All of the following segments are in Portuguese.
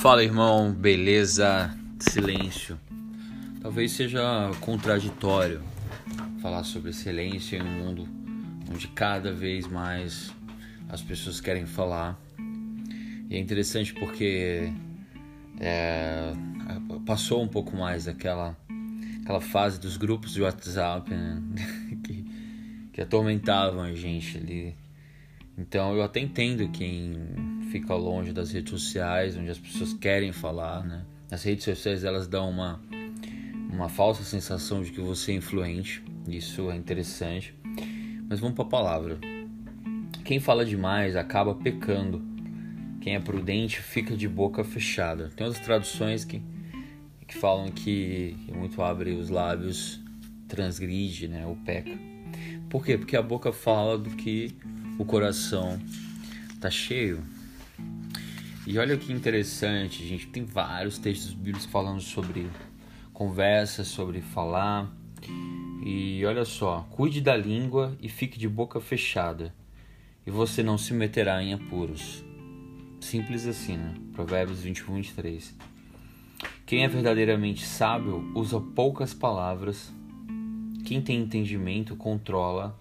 Fala irmão, beleza? Silêncio. Talvez seja contraditório falar sobre silêncio em um mundo onde cada vez mais as pessoas querem falar. E é interessante porque é, passou um pouco mais aquela, aquela fase dos grupos de WhatsApp né? que, que atormentavam a gente ali. Então eu até entendo quem fica longe das redes sociais, onde as pessoas querem falar, né? As redes sociais elas dão uma uma falsa sensação de que você é influente. Isso é interessante. Mas vamos para a palavra. Quem fala demais acaba pecando. Quem é prudente fica de boca fechada. Tem outras traduções que, que falam que, que muito abre os lábios transgride, né, ou peca. Por quê? Porque a boca fala do que o coração tá cheio. E olha que interessante, gente. Tem vários textos bíblicos falando sobre conversa, sobre falar. E olha só, cuide da língua e fique de boca fechada, e você não se meterá em apuros. Simples assim, né? Provérbios 21, 23. Quem é verdadeiramente sábio usa poucas palavras. Quem tem entendimento controla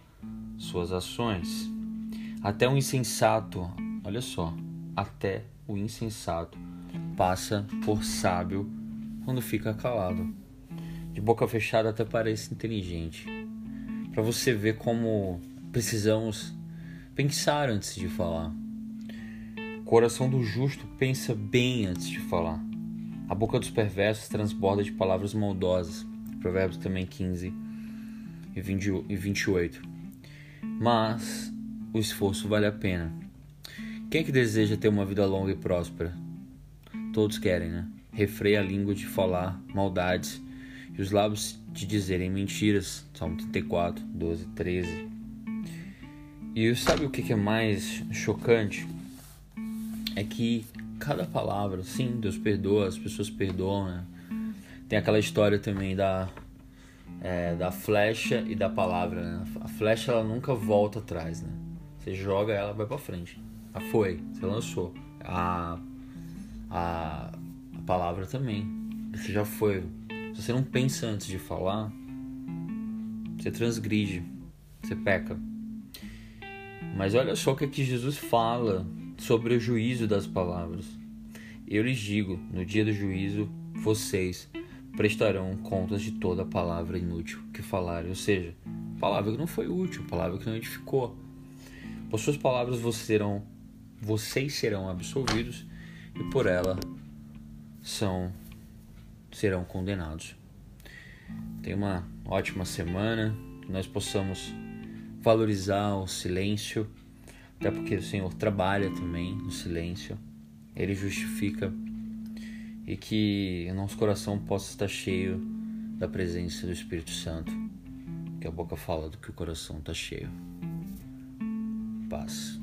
suas ações. Até um insensato, olha só, até o insensato passa por sábio quando fica calado. De boca fechada até parece inteligente. Para você ver como precisamos pensar antes de falar. O coração do justo pensa bem antes de falar. A boca dos perversos transborda de palavras maldosas. Provérbios também 15 e 28. Mas o esforço vale a pena. Quem é que deseja ter uma vida longa e próspera? Todos querem, né? Refreia a língua de falar maldades e os lábios de dizerem mentiras. Salmo 34, 12, 13. E sabe o que é mais chocante? É que cada palavra, sim, Deus perdoa, as pessoas perdoam, né? Tem aquela história também da, é, da flecha e da palavra, né? A flecha ela nunca volta atrás, né? Você joga ela, vai para frente. A foi, você lançou. A, a, a palavra também. Você já foi. Se você não pensa antes de falar, você transgride, você peca. Mas olha só o que, é que Jesus fala sobre o juízo das palavras. Eu lhes digo: no dia do juízo, vocês prestarão contas de toda palavra inútil que falarem. Ou seja, palavra que não foi útil, palavra que não edificou. Por suas palavras vocês serão vocês serão absolvidos e por ela são serão condenados. Tenha uma ótima semana, que nós possamos valorizar o silêncio, até porque o Senhor trabalha também no silêncio, Ele justifica e que o nosso coração possa estar cheio da presença do Espírito Santo, que a boca fala do que o coração está cheio. Paz.